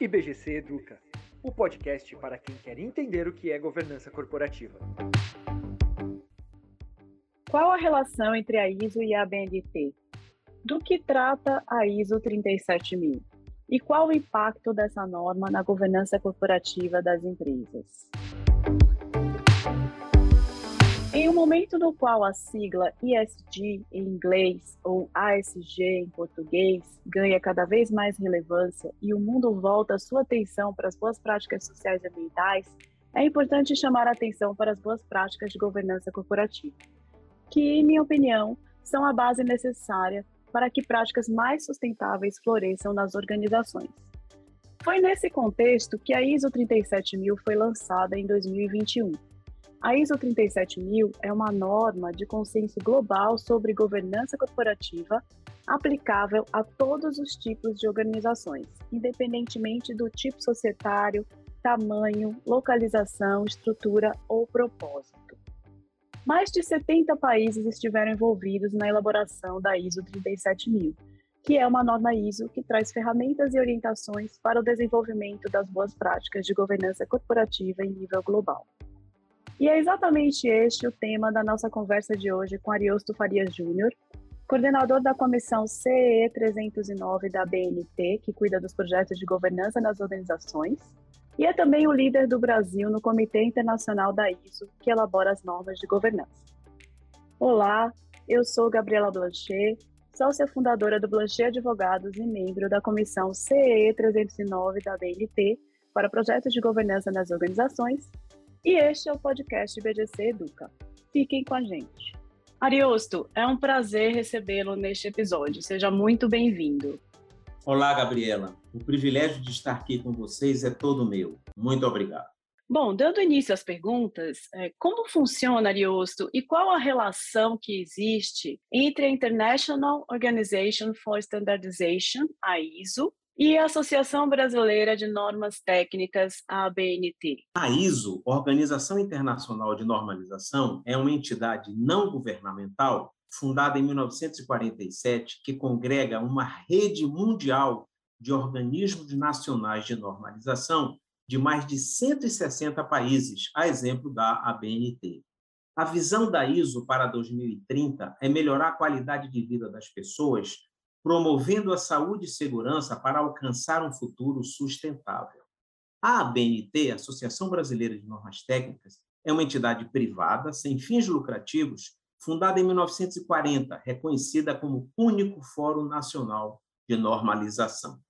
IBGC Educa, o podcast para quem quer entender o que é governança corporativa. Qual a relação entre a ISO e a BNT? Do que trata a ISO 37000? E qual o impacto dessa norma na governança corporativa das empresas? Em um momento no qual a sigla ESG em inglês ou ASG em português ganha cada vez mais relevância e o mundo volta sua atenção para as boas práticas sociais e ambientais, é importante chamar a atenção para as boas práticas de governança corporativa, que, em minha opinião, são a base necessária para que práticas mais sustentáveis floresçam nas organizações. Foi nesse contexto que a ISO 37000 foi lançada em 2021 a ISO 37000 é uma norma de consenso global sobre governança corporativa aplicável a todos os tipos de organizações, independentemente do tipo societário, tamanho, localização, estrutura ou propósito. Mais de 70 países estiveram envolvidos na elaboração da ISO 37000, que é uma norma ISO que traz ferramentas e orientações para o desenvolvimento das boas práticas de governança corporativa em nível global. E é exatamente este o tema da nossa conversa de hoje com Ariosto Farias Júnior, coordenador da comissão CE 309 da BNT, que cuida dos projetos de governança nas organizações, e é também o líder do Brasil no Comitê Internacional da ISO, que elabora as normas de governança. Olá, eu sou Gabriela Blanchet, sócia fundadora do Blanchet Advogados e membro da comissão CE 309 da BNT para projetos de governança nas organizações e este é o podcast BGC Educa. Fiquem com a gente. Ariosto, é um prazer recebê-lo neste episódio. Seja muito bem-vindo. Olá, Gabriela. O privilégio de estar aqui com vocês é todo meu. Muito obrigado. Bom, dando início às perguntas, é, como funciona Ariosto e qual a relação que existe entre a International Organization for Standardization, a ISO, e a Associação Brasileira de Normas Técnicas, ABNT. A ISO, Organização Internacional de Normalização, é uma entidade não governamental fundada em 1947 que congrega uma rede mundial de organismos nacionais de normalização de mais de 160 países, a exemplo da ABNT. A visão da ISO para 2030 é melhorar a qualidade de vida das pessoas promovendo a saúde e segurança para alcançar um futuro sustentável. A ABNT, Associação Brasileira de Normas Técnicas, é uma entidade privada, sem fins lucrativos, fundada em 1940, reconhecida como único Fórum Nacional de Normalização.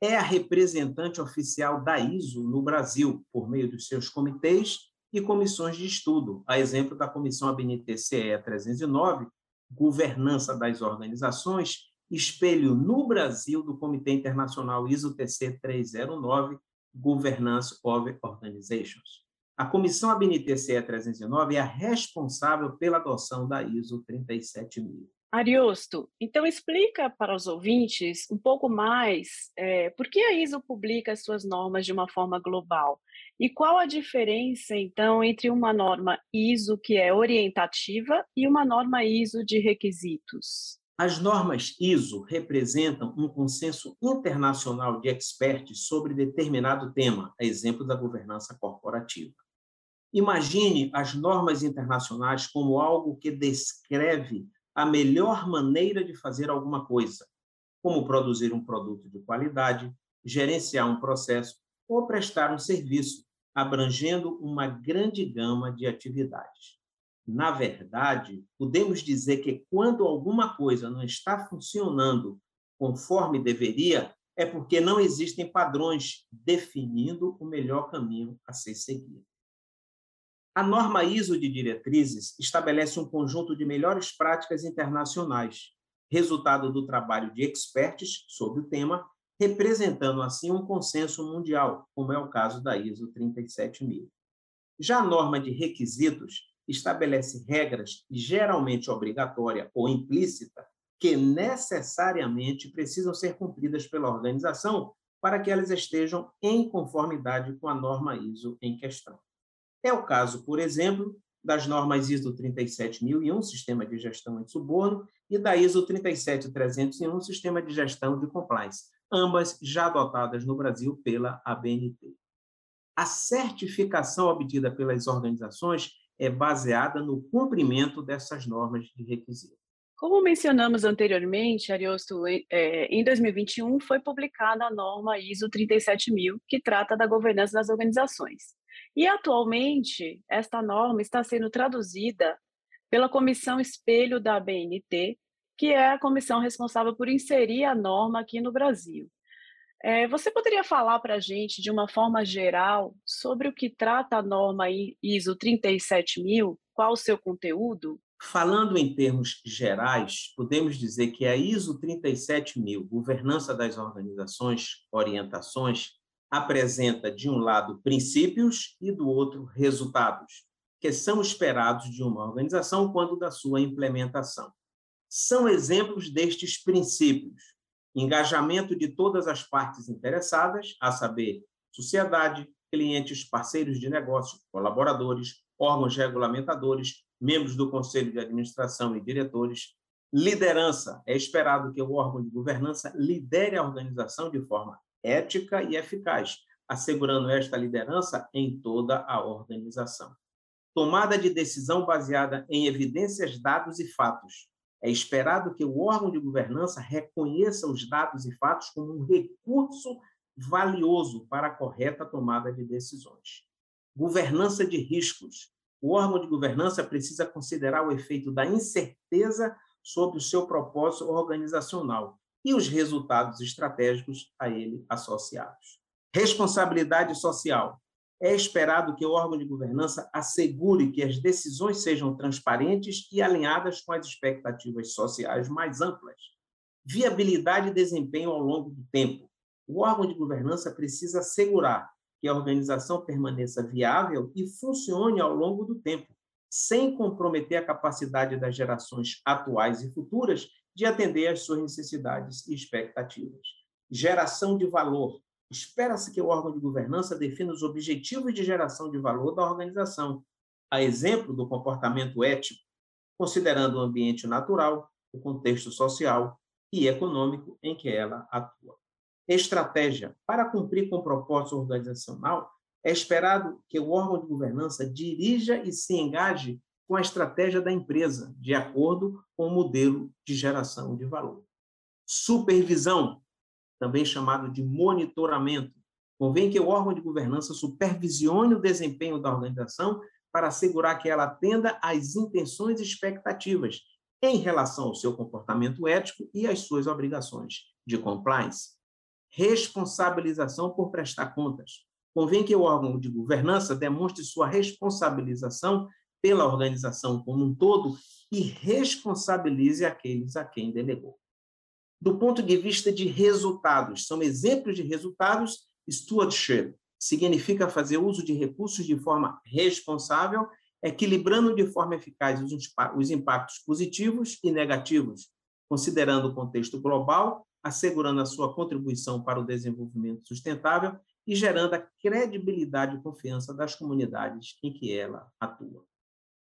É a representante oficial da ISO no Brasil, por meio dos seus comitês e comissões de estudo, a exemplo da Comissão ABNT-CE 309, Governança das Organizações, espelho no Brasil do Comitê Internacional ISO-TC 309, Governance of Organizations. A Comissão ABNT-CE 309 é a responsável pela adoção da ISO 37000. Ariosto, então explica para os ouvintes um pouco mais é, por que a ISO publica as suas normas de uma forma global e qual a diferença, então, entre uma norma ISO que é orientativa e uma norma ISO de requisitos. As normas ISO representam um consenso internacional de experts sobre determinado tema, a exemplo da governança corporativa. Imagine as normas internacionais como algo que descreve a melhor maneira de fazer alguma coisa, como produzir um produto de qualidade, gerenciar um processo ou prestar um serviço, abrangendo uma grande gama de atividades. Na verdade, podemos dizer que quando alguma coisa não está funcionando conforme deveria, é porque não existem padrões definindo o melhor caminho a ser seguido. A norma ISO de diretrizes estabelece um conjunto de melhores práticas internacionais, resultado do trabalho de experts sobre o tema, representando assim um consenso mundial, como é o caso da ISO 37000. Já a norma de requisitos estabelece regras geralmente obrigatória ou implícita que necessariamente precisam ser cumpridas pela organização para que elas estejam em conformidade com a norma ISO em questão. É o caso, por exemplo, das normas ISO 37001, Sistema de Gestão de Suborno, e da ISO 37301, Sistema de Gestão de Compliance, ambas já adotadas no Brasil pela ABNT. A certificação obtida pelas organizações é baseada no cumprimento dessas normas de requisito. Como mencionamos anteriormente, Ariosto, é, em 2021 foi publicada a norma ISO 37000, que trata da governança das organizações. E atualmente, esta norma está sendo traduzida pela Comissão Espelho da BNT, que é a comissão responsável por inserir a norma aqui no Brasil. É, você poderia falar para a gente, de uma forma geral, sobre o que trata a norma ISO 37000? Qual o seu conteúdo? Falando em termos gerais, podemos dizer que a ISO 37000, Governança das Organizações, Orientações, apresenta, de um lado, princípios e, do outro, resultados, que são esperados de uma organização quando da sua implementação. São exemplos destes princípios: engajamento de todas as partes interessadas, a saber, sociedade, clientes, parceiros de negócio, colaboradores, órgãos regulamentadores, membros do conselho de administração e diretores. Liderança: é esperado que o órgão de governança lidere a organização de forma ética e eficaz, assegurando esta liderança em toda a organização. Tomada de decisão baseada em evidências, dados e fatos. É esperado que o órgão de governança reconheça os dados e fatos como um recurso valioso para a correta tomada de decisões. Governança de riscos. O órgão de governança precisa considerar o efeito da incerteza sobre o seu propósito organizacional e os resultados estratégicos a ele associados. Responsabilidade social. É esperado que o órgão de governança assegure que as decisões sejam transparentes e alinhadas com as expectativas sociais mais amplas. Viabilidade e desempenho ao longo do tempo. O órgão de governança precisa assegurar que a organização permaneça viável e funcione ao longo do tempo, sem comprometer a capacidade das gerações atuais e futuras de atender às suas necessidades e expectativas. Geração de valor. Espera-se que o órgão de governança defina os objetivos de geração de valor da organização, a exemplo do comportamento ético, considerando o ambiente natural, o contexto social e econômico em que ela atua. Estratégia. Para cumprir com o propósito organizacional, é esperado que o órgão de governança dirija e se engaje com a estratégia da empresa, de acordo com o modelo de geração de valor. Supervisão, também chamado de monitoramento. Convém que o órgão de governança supervisione o desempenho da organização para assegurar que ela atenda às intenções e expectativas em relação ao seu comportamento ético e às suas obrigações de compliance. Responsabilização por prestar contas. Convém que o órgão de governança demonstre sua responsabilização pela organização como um todo e responsabilize aqueles a quem delegou. Do ponto de vista de resultados, são exemplos de resultados, stewardship significa fazer uso de recursos de forma responsável, equilibrando de forma eficaz os impactos positivos e negativos, considerando o contexto global, assegurando a sua contribuição para o desenvolvimento sustentável e gerando a credibilidade e confiança das comunidades em que ela atua.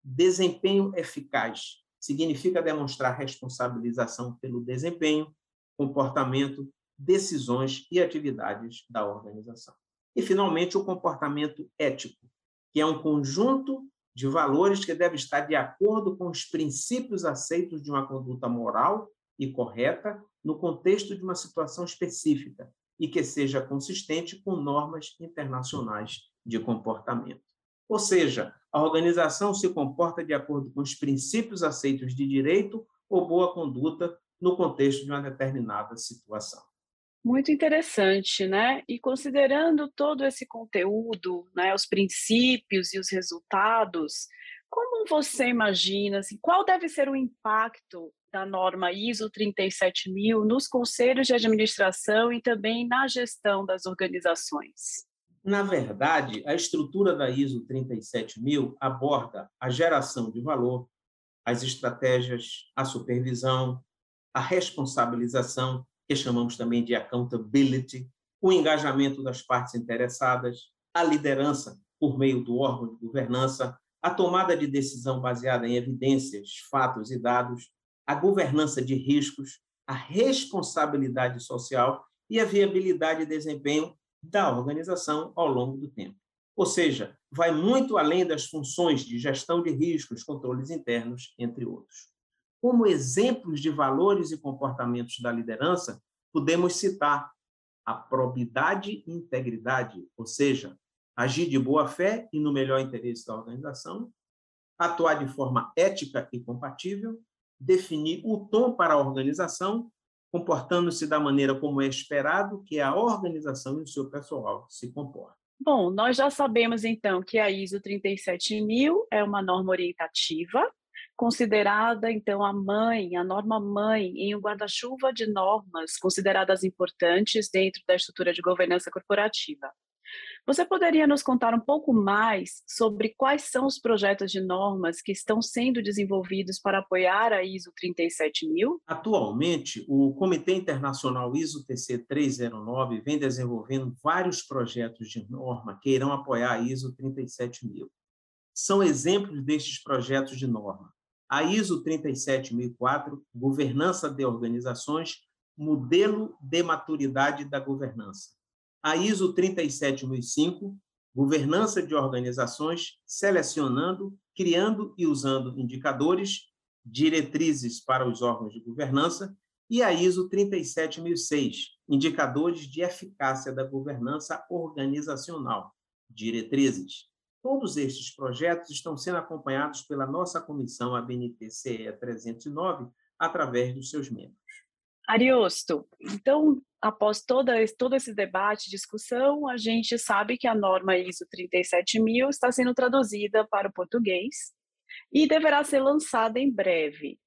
Desempenho eficaz significa demonstrar responsabilização pelo desempenho, comportamento, decisões e atividades da organização. E, finalmente, o comportamento ético, que é um conjunto de valores que deve estar de acordo com os princípios aceitos de uma conduta moral e correta no contexto de uma situação específica e que seja consistente com normas internacionais de comportamento. Ou seja, a organização se comporta de acordo com os princípios aceitos de direito ou boa conduta no contexto de uma determinada situação. Muito interessante, né? E considerando todo esse conteúdo, né, os princípios e os resultados, como você imagina, assim, qual deve ser o impacto da norma ISO 37000 nos conselhos de administração e também na gestão das organizações? Na verdade, a estrutura da ISO 37000 aborda a geração de valor, as estratégias, a supervisão, a responsabilização, que chamamos também de accountability, o engajamento das partes interessadas, a liderança por meio do órgão de governança, a tomada de decisão baseada em evidências, fatos e dados, a governança de riscos, a responsabilidade social e a viabilidade e desempenho da organização ao longo do tempo. Ou seja, vai muito além das funções de gestão de riscos, controles internos, entre outros. Como exemplos de valores e comportamentos da liderança, podemos citar a probidade e integridade, ou seja, agir de boa fé e no melhor interesse da organização, atuar de forma ética e compatível, definir o tom para a organização, comportando-se da maneira como é esperado que a organização e o seu pessoal se comportem. Bom, nós já sabemos então que a ISO 37000 é uma norma orientativa, considerada então a mãe, a norma mãe, em um guarda-chuva de normas consideradas importantes dentro da estrutura de governança corporativa. Você poderia nos contar um pouco mais sobre quais são os projetos de normas que estão sendo desenvolvidos para apoiar a ISO 37000? Atualmente, o Comitê Internacional ISO TC 309 vem desenvolvendo vários projetos de norma que irão apoiar a ISO 37000. São exemplos destes projetos de norma. A ISO 37004, Governança de Organizações, Modelo de Maturidade da Governança a ISO 37005, governança de organizações, selecionando, criando e usando indicadores, diretrizes para os órgãos de governança, e a ISO 37006, indicadores de eficácia da governança organizacional, diretrizes. Todos estes projetos estão sendo acompanhados pela nossa comissão ABNT-CE 309 através dos seus membros. Ariosto, então, após toda, todo esse debate, discussão, a gente sabe que a norma ISO 37000 está sendo traduzida para o português e deverá ser lançada em breve.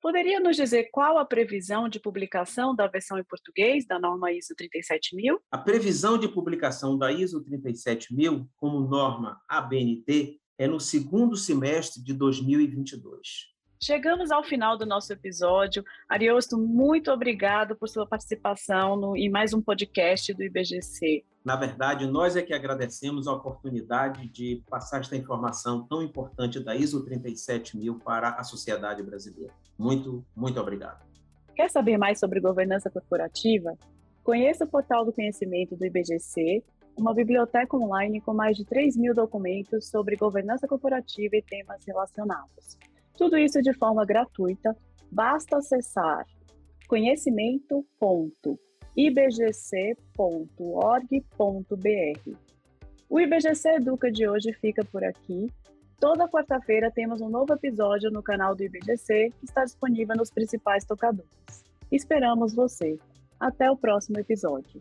Poderia nos dizer qual a previsão de publicação da versão em português da norma ISO 37000? A previsão de publicação da ISO 37000 como norma ABNT é no segundo semestre de 2022. Chegamos ao final do nosso episódio. Ariosto, muito obrigado por sua participação no, em mais um podcast do IBGC. Na verdade, nós é que agradecemos a oportunidade de passar esta informação tão importante da ISO 37000 para a sociedade brasileira. Muito, muito obrigado. Quer saber mais sobre governança corporativa? Conheça o portal do conhecimento do IBGC, uma biblioteca online com mais de 3 mil documentos sobre governança corporativa e temas relacionados. Tudo isso de forma gratuita, basta acessar conhecimento.ibgc.org.br. O IBGC Educa de hoje fica por aqui. Toda quarta-feira temos um novo episódio no canal do IBGC que está disponível nos principais tocadores. Esperamos você. Até o próximo episódio.